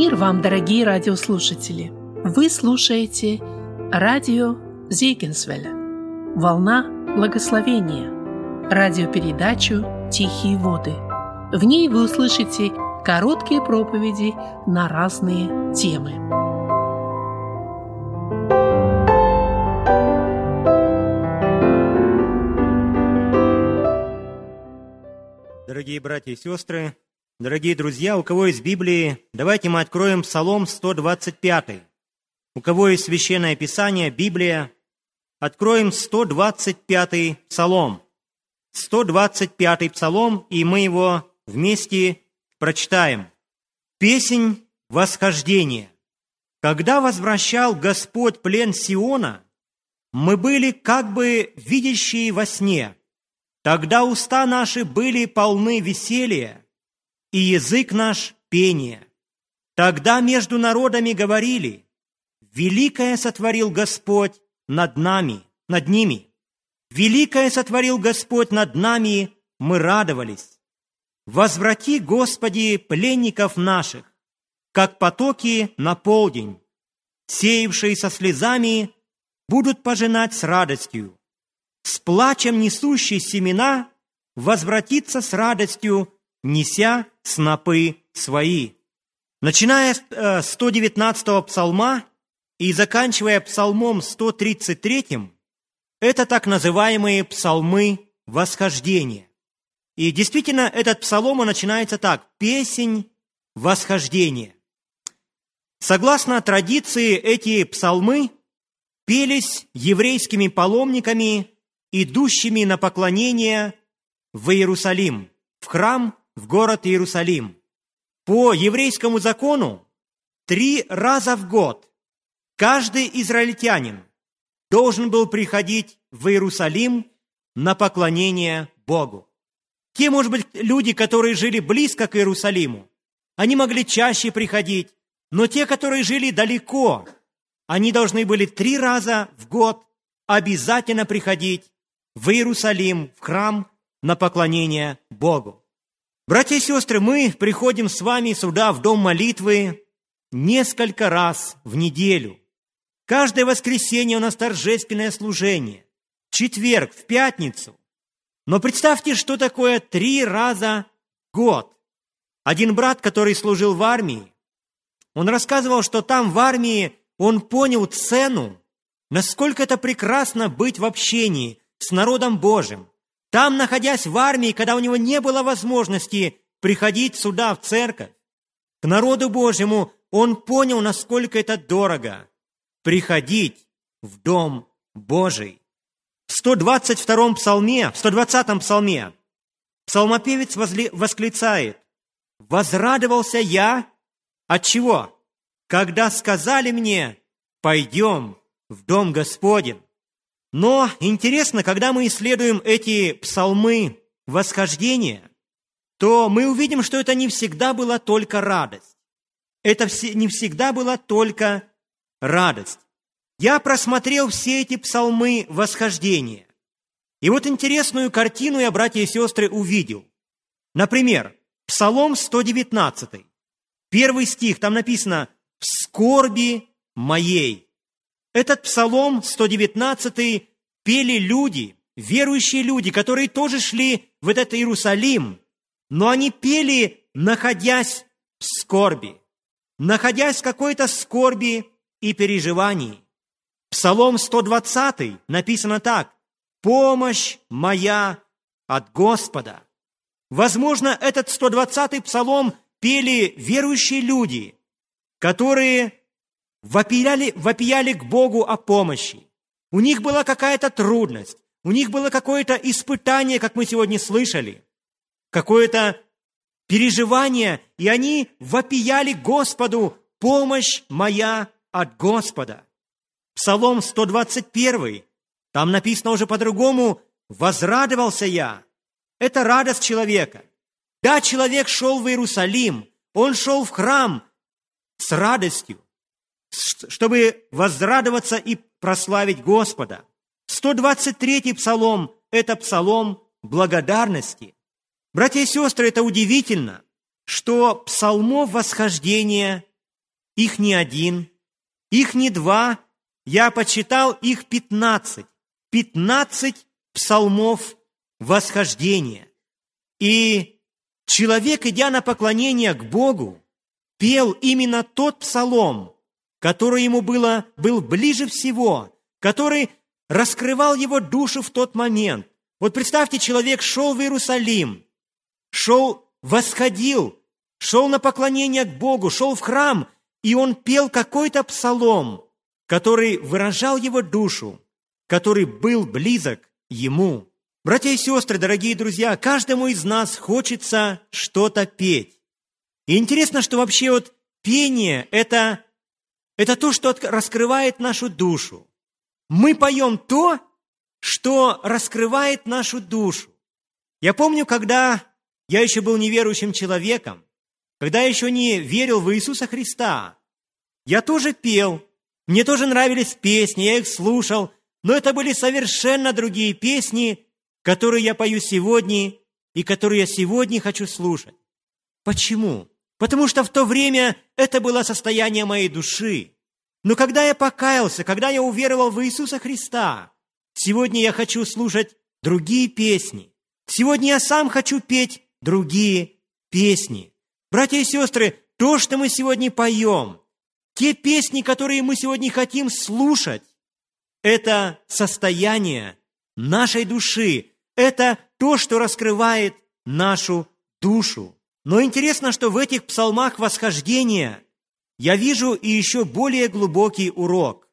Мир вам, дорогие радиослушатели! Вы слушаете радио Зейгенсвеля «Волна благословения» радиопередачу «Тихие воды». В ней вы услышите короткие проповеди на разные темы. Дорогие братья и сестры, Дорогие друзья, у кого есть Библии, давайте мы откроем Псалом 125. У кого есть Священное Писание, Библия, откроем 125 Псалом. 125 Псалом, и мы его вместе прочитаем. Песнь восхождения. Когда возвращал Господь плен Сиона, мы были как бы видящие во сне. Тогда уста наши были полны веселья, и язык наш – пение. Тогда между народами говорили, «Великое сотворил Господь над нами, над ними. Великое сотворил Господь над нами, мы радовались. Возврати, Господи, пленников наших, как потоки на полдень, сеявшие со слезами, будут пожинать с радостью. С плачем несущий семена возвратится с радостью, неся снопы свои. Начиная с 119 э, псалма и заканчивая псалмом 133, это так называемые псалмы восхождения. И действительно, этот псалом начинается так – «Песень восхождения». Согласно традиции, эти псалмы пелись еврейскими паломниками, идущими на поклонение в Иерусалим, в храм в город Иерусалим. По еврейскому закону три раза в год каждый израильтянин должен был приходить в Иерусалим на поклонение Богу. Те, может быть, люди, которые жили близко к Иерусалиму, они могли чаще приходить, но те, которые жили далеко, они должны были три раза в год обязательно приходить в Иерусалим, в храм на поклонение Богу. Братья и сестры, мы приходим с вами сюда, в дом молитвы, несколько раз в неделю. Каждое воскресенье у нас торжественное служение. В четверг, в пятницу. Но представьте, что такое три раза в год. Один брат, который служил в армии, он рассказывал, что там в армии он понял цену, насколько это прекрасно быть в общении с народом Божьим, там, находясь в армии, когда у него не было возможности приходить сюда, в церковь, к народу Божьему, он понял, насколько это дорого приходить в Дом Божий. В 122-м псалме, в 120-м псалме псалмопевец восклицает, «Возрадовался я от чего? Когда сказали мне, пойдем в Дом Господень». Но интересно, когда мы исследуем эти псалмы восхождения, то мы увидим, что это не всегда была только радость. Это не всегда была только радость. Я просмотрел все эти псалмы восхождения. И вот интересную картину я, братья и сестры, увидел. Например, Псалом 119. Первый стих, там написано «В скорби моей». Этот псалом 119 пели люди, верующие люди, которые тоже шли в этот Иерусалим, но они пели, находясь в скорби, находясь в какой-то скорби и переживании. Псалом 120 написано так «Помощь моя от Господа». Возможно, этот 120-й псалом пели верующие люди, которые вопияли, вопияли к Богу о помощи. У них была какая-то трудность, у них было какое-то испытание, как мы сегодня слышали, какое-то переживание, и они вопияли Господу «Помощь моя от Господа». Псалом 121, там написано уже по-другому «Возрадовался я». Это радость человека. Да, человек шел в Иерусалим, он шел в храм с радостью, чтобы возрадоваться и прославить Господа. 123-й псалом – это псалом благодарности. Братья и сестры, это удивительно, что псалмов восхождения их не один, их не два, я почитал их пятнадцать. Пятнадцать псалмов восхождения. И человек, идя на поклонение к Богу, пел именно тот псалом, который ему было, был ближе всего, который раскрывал его душу в тот момент. Вот представьте, человек шел в Иерусалим, шел, восходил, шел на поклонение к Богу, шел в храм, и он пел какой-то псалом, который выражал его душу, который был близок ему. Братья и сестры, дорогие друзья, каждому из нас хочется что-то петь. И интересно, что вообще вот пение – это, это то, что раскрывает нашу душу. Мы поем то, что раскрывает нашу душу. Я помню, когда я еще был неверующим человеком, когда я еще не верил в Иисуса Христа, я тоже пел, мне тоже нравились песни, я их слушал, но это были совершенно другие песни, которые я пою сегодня и которые я сегодня хочу слушать. Почему? Потому что в то время это было состояние моей души. Но когда я покаялся, когда я уверовал в Иисуса Христа, сегодня я хочу слушать другие песни. Сегодня я сам хочу петь другие песни. Братья и сестры, то, что мы сегодня поем, те песни, которые мы сегодня хотим слушать, это состояние нашей души, это то, что раскрывает нашу душу. Но интересно, что в этих псалмах восхождения я вижу и еще более глубокий урок.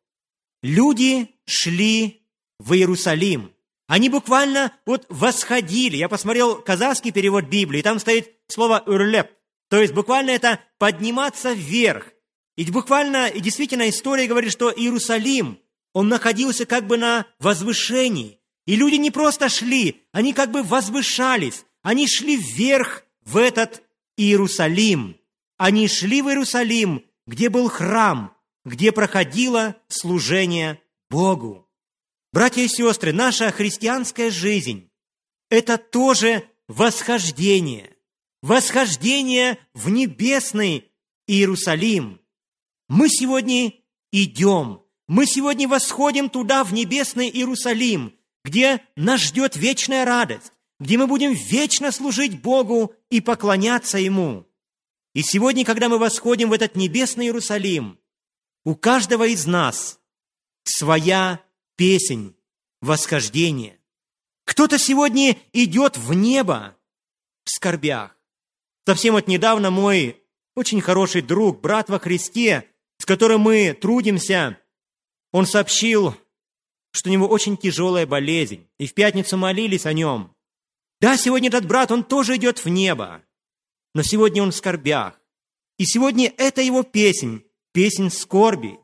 Люди шли в Иерусалим. Они буквально вот восходили. Я посмотрел казахский перевод Библии, там стоит слово «урлеп», то есть буквально это подниматься вверх. И буквально, и действительно история говорит, что Иерусалим, он находился как бы на возвышении. И люди не просто шли, они как бы возвышались, они шли вверх в этот Иерусалим. Они шли в Иерусалим, где был храм, где проходило служение Богу. Братья и сестры, наша христианская жизнь – это тоже восхождение. Восхождение в небесный Иерусалим. Мы сегодня идем, мы сегодня восходим туда, в небесный Иерусалим, где нас ждет вечная радость, где мы будем вечно служить Богу и поклоняться Ему. И сегодня, когда мы восходим в этот небесный Иерусалим, у каждого из нас своя песнь восхождения. Кто-то сегодня идет в небо в скорбях. Совсем вот недавно мой очень хороший друг, брат во Христе, с которым мы трудимся, он сообщил, что у него очень тяжелая болезнь, и в пятницу молились о нем. Да, сегодня этот брат, он тоже идет в небо, но сегодня он в скорбях. И сегодня это его песнь, песнь скорби.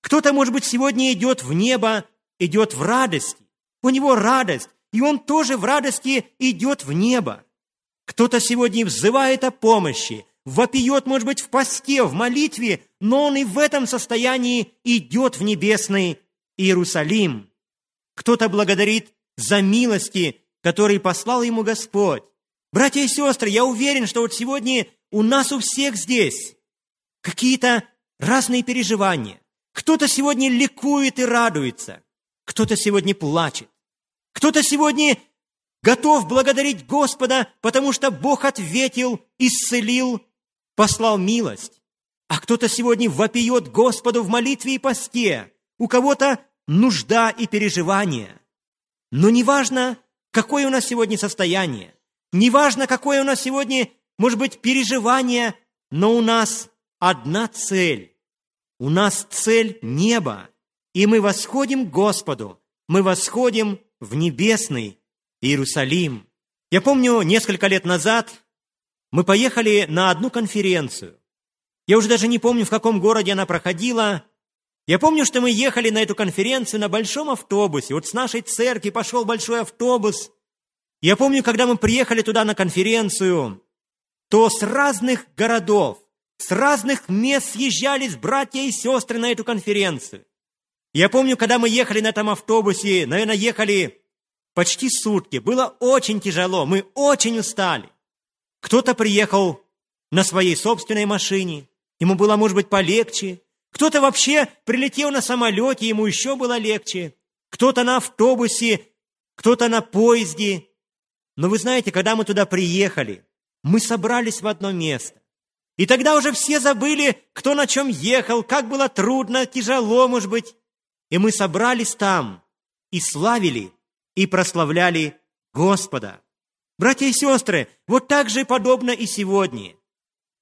Кто-то, может быть, сегодня идет в небо идет в радости. У него радость, и он тоже в радости идет в небо. Кто-то сегодня взывает о помощи, вопиет, может быть, в посте, в молитве, но он и в этом состоянии идет в небесный Иерусалим. Кто-то благодарит за милости, которые послал ему Господь. Братья и сестры, я уверен, что вот сегодня у нас у всех здесь какие-то разные переживания. Кто-то сегодня ликует и радуется. Кто-то сегодня плачет. Кто-то сегодня готов благодарить Господа, потому что Бог ответил, исцелил, послал милость. А кто-то сегодня вопиет Господу в молитве и посте. У кого-то нужда и переживания. Но неважно, какое у нас сегодня состояние, неважно, какое у нас сегодня, может быть, переживание, но у нас одна цель. У нас цель неба. И мы восходим к Господу, мы восходим в небесный Иерусалим. Я помню, несколько лет назад мы поехали на одну конференцию. Я уже даже не помню, в каком городе она проходила. Я помню, что мы ехали на эту конференцию на большом автобусе. Вот с нашей церкви пошел большой автобус. Я помню, когда мы приехали туда на конференцию, то с разных городов, с разных мест съезжались братья и сестры на эту конференцию. Я помню, когда мы ехали на этом автобусе, наверное, ехали почти сутки. Было очень тяжело, мы очень устали. Кто-то приехал на своей собственной машине. ему было, может быть, полегче. Кто-то вообще прилетел на самолете, ему еще было легче. Кто-то на автобусе, кто-то на поезде. Но вы знаете, когда мы туда приехали, мы собрались в одно место. И тогда уже все забыли, кто на чем ехал, как было трудно, тяжело, может быть. И мы собрались там и славили, и прославляли Господа. Братья и сестры, вот так же подобно и сегодня.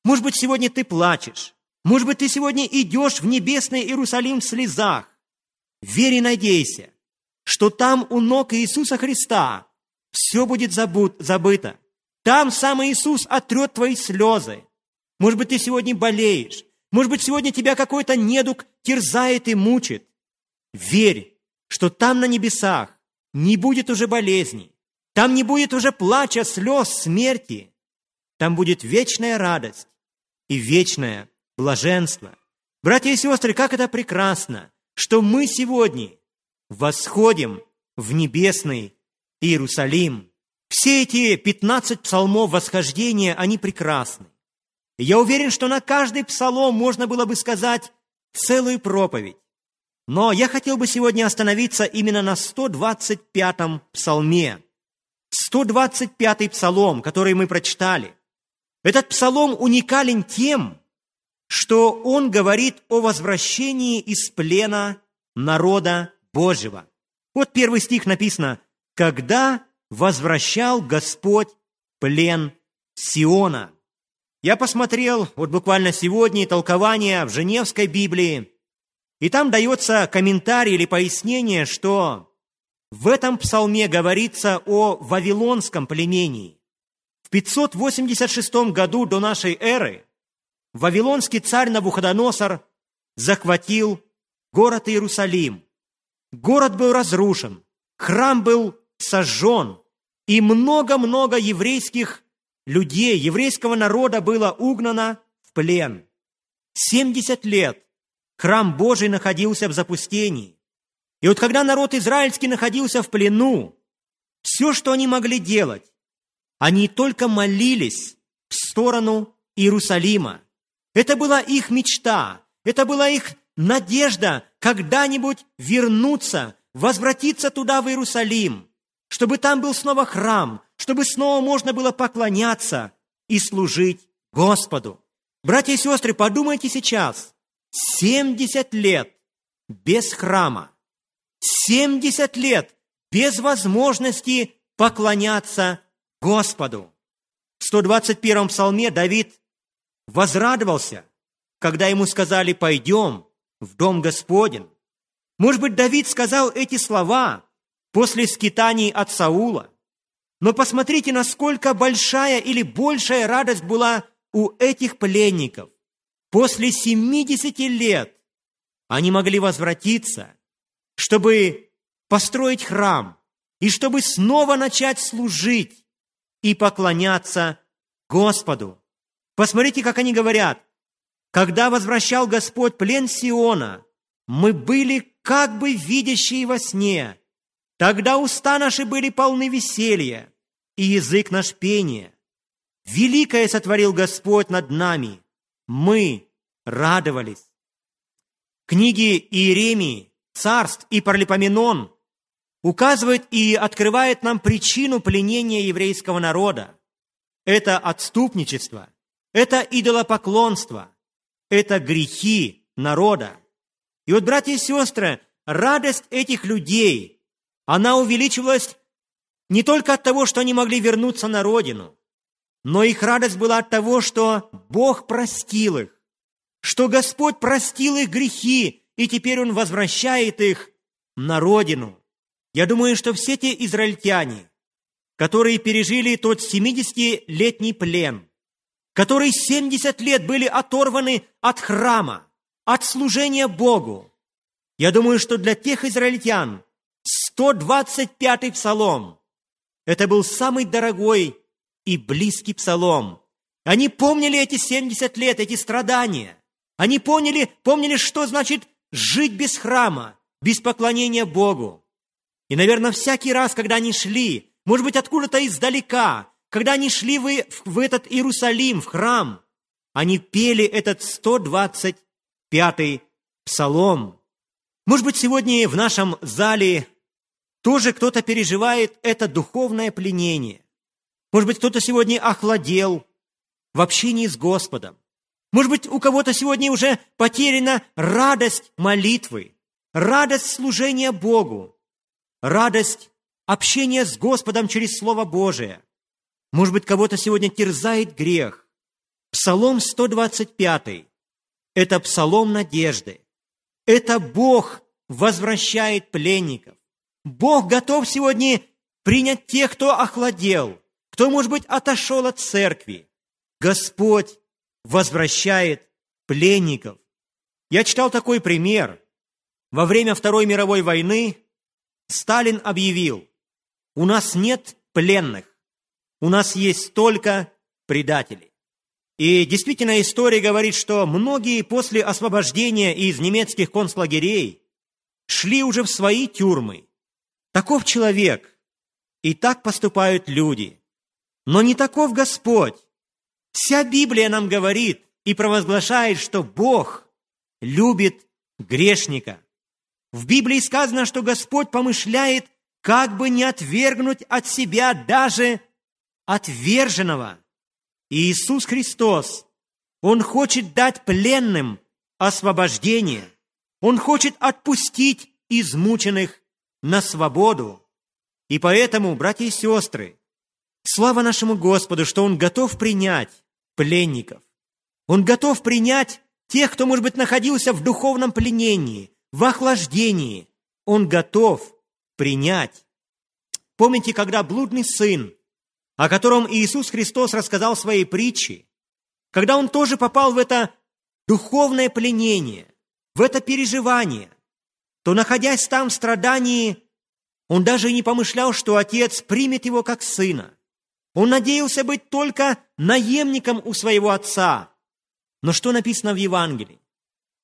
Может быть, сегодня ты плачешь. Может быть, ты сегодня идешь в небесный Иерусалим в слезах. Верь и надейся, что там у ног Иисуса Христа все будет забыт, забыто. Там сам Иисус отрет твои слезы. Может быть, ты сегодня болеешь. Может быть, сегодня тебя какой-то недуг терзает и мучит. Верь, что там на небесах не будет уже болезней. Там не будет уже плача, слез, смерти. Там будет вечная радость и вечное блаженство. Братья и сестры, как это прекрасно, что мы сегодня восходим в небесный Иерусалим. Все эти 15 псалмов восхождения, они прекрасны. Я уверен, что на каждый псалом можно было бы сказать целую проповедь. Но я хотел бы сегодня остановиться именно на 125-м псалме. 125-й псалом, который мы прочитали. Этот псалом уникален тем, что он говорит о возвращении из плена народа Божьего. Вот первый стих написано «Когда возвращал Господь плен Сиона». Я посмотрел вот буквально сегодня толкование в Женевской Библии, и там дается комментарий или пояснение, что в этом псалме говорится о вавилонском племении. В 586 году до нашей эры вавилонский царь Навуходоносор захватил город Иерусалим. Город был разрушен, храм был сожжен, и много-много еврейских людей, еврейского народа было угнано в плен. 70 лет храм Божий находился в запустении. И вот когда народ израильский находился в плену, все, что они могли делать, они только молились в сторону Иерусалима. Это была их мечта, это была их надежда когда-нибудь вернуться, возвратиться туда, в Иерусалим, чтобы там был снова храм, чтобы снова можно было поклоняться и служить Господу. Братья и сестры, подумайте сейчас. 70 лет без храма. 70 лет без возможности поклоняться Господу. В 121 псалме Давид возрадовался, когда ему сказали «пойдем в дом Господень». Может быть, Давид сказал эти слова после скитаний от Саула, но посмотрите, насколько большая или большая радость была у этих пленников. После 70 лет они могли возвратиться, чтобы построить храм и чтобы снова начать служить и поклоняться Господу. Посмотрите, как они говорят. Когда возвращал Господь плен Сиона, мы были как бы видящие во сне. Тогда уста наши были полны веселья, и язык наш пение. Великое сотворил Господь над нами. Мы радовались. Книги Иеремии, Царств и Паралипоменон указывают и открывают нам причину пленения еврейского народа. Это отступничество, это идолопоклонство, это грехи народа. И вот, братья и сестры, радость этих людей, она увеличивалась не только от того, что они могли вернуться на родину, но их радость была от того, что Бог простил их, что Господь простил их грехи, и теперь Он возвращает их на родину. Я думаю, что все те израильтяне, которые пережили тот 70-летний плен, которые 70 лет были оторваны от храма, от служения Богу, я думаю, что для тех израильтян 125-й псалом – это был самый дорогой и близкий псалом. Они помнили эти 70 лет, эти страдания. Они помнили, помнили, что значит жить без храма, без поклонения Богу. И, наверное, всякий раз, когда они шли, может быть, откуда-то издалека, когда они шли в, в этот Иерусалим, в храм, они пели этот 125-й псалом. Может быть, сегодня в нашем зале тоже кто-то переживает это духовное пленение. Может быть, кто-то сегодня охладел в общении с Господом. Может быть, у кого-то сегодня уже потеряна радость молитвы, радость служения Богу, радость общения с Господом через Слово Божие. Может быть, кого-то сегодня терзает грех. Псалом 125 – это псалом надежды. Это Бог возвращает пленников. Бог готов сегодня принять тех, кто охладел, кто, может быть, отошел от церкви. Господь возвращает пленников. Я читал такой пример. Во время Второй мировой войны Сталин объявил, у нас нет пленных, у нас есть только предатели. И действительно история говорит, что многие после освобождения из немецких концлагерей шли уже в свои тюрьмы. Таков человек, и так поступают люди. Но не таков Господь. Вся Библия нам говорит и провозглашает, что Бог любит грешника. В Библии сказано, что Господь помышляет, как бы не отвергнуть от себя даже отверженного. И Иисус Христос, Он хочет дать пленным освобождение. Он хочет отпустить измученных на свободу. И поэтому, братья и сестры, слава нашему Господу, что Он готов принять пленников. Он готов принять тех, кто, может быть, находился в духовном пленении, в охлаждении. Он готов принять. Помните, когда блудный сын, о котором Иисус Христос рассказал в своей притче, когда он тоже попал в это духовное пленение, в это переживание, то, находясь там в страдании, он даже и не помышлял, что отец примет его как сына. Он надеялся быть только наемником у своего отца. Но что написано в Евангелии?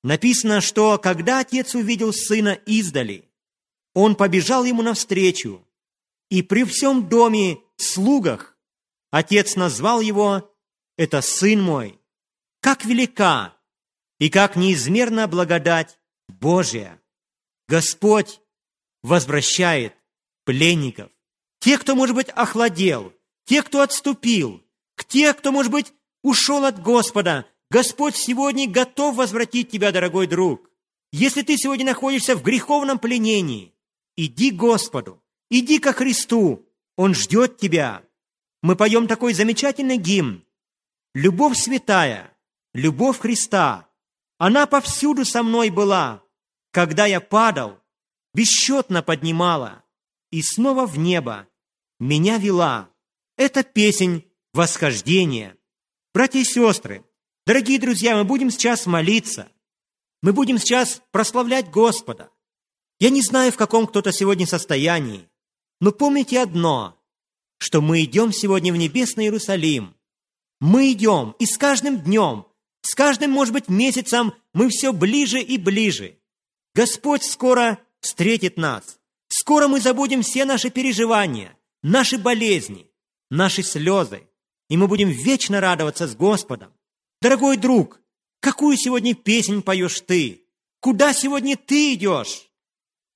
Написано, что когда отец увидел сына издали, он побежал ему навстречу, и при всем доме слугах отец назвал его «Это сын мой». Как велика и как неизмерна благодать Божия! Господь возвращает пленников, тех, кто, может быть, охладел, тех, кто отступил, к тех, кто, может быть, ушел от Господа, Господь сегодня готов возвратить тебя, дорогой друг. Если ты сегодня находишься в греховном пленении, иди к Господу, иди ко Христу, Он ждет тебя. Мы поем такой замечательный гимн. Любовь святая, любовь Христа, она повсюду со мной была. Когда я падал, бесчетно поднимала, и снова в небо меня вела. Это песень восхождения. Братья и сестры, Дорогие друзья, мы будем сейчас молиться. Мы будем сейчас прославлять Господа. Я не знаю, в каком кто-то сегодня состоянии, но помните одно, что мы идем сегодня в небесный Иерусалим. Мы идем, и с каждым днем, с каждым, может быть, месяцем мы все ближе и ближе. Господь скоро встретит нас. Скоро мы забудем все наши переживания, наши болезни, наши слезы, и мы будем вечно радоваться с Господом. Дорогой друг, какую сегодня песнь поешь ты? Куда сегодня ты идешь?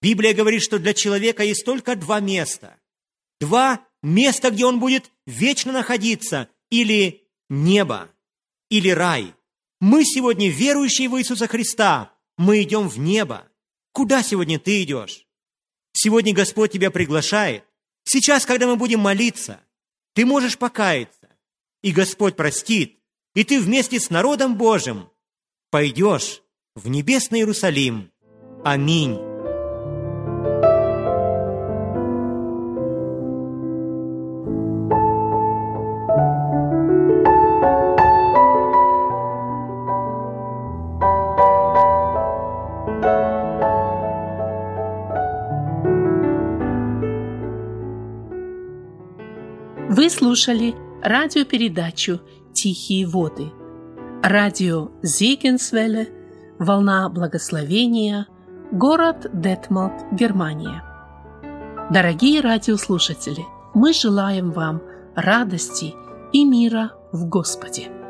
Библия говорит, что для человека есть только два места. Два места, где он будет вечно находиться. Или небо, или рай. Мы сегодня, верующие в Иисуса Христа, мы идем в небо. Куда сегодня ты идешь? Сегодня Господь тебя приглашает. Сейчас, когда мы будем молиться, ты можешь покаяться, и Господь простит, и ты вместе с народом Божьим пойдешь в небесный Иерусалим. Аминь. Слушали радиопередачу «Тихие воды». Радио Зигенсвелле, «Волна благословения», город Детмалт, Германия. Дорогие радиослушатели, мы желаем вам радости и мира в Господе.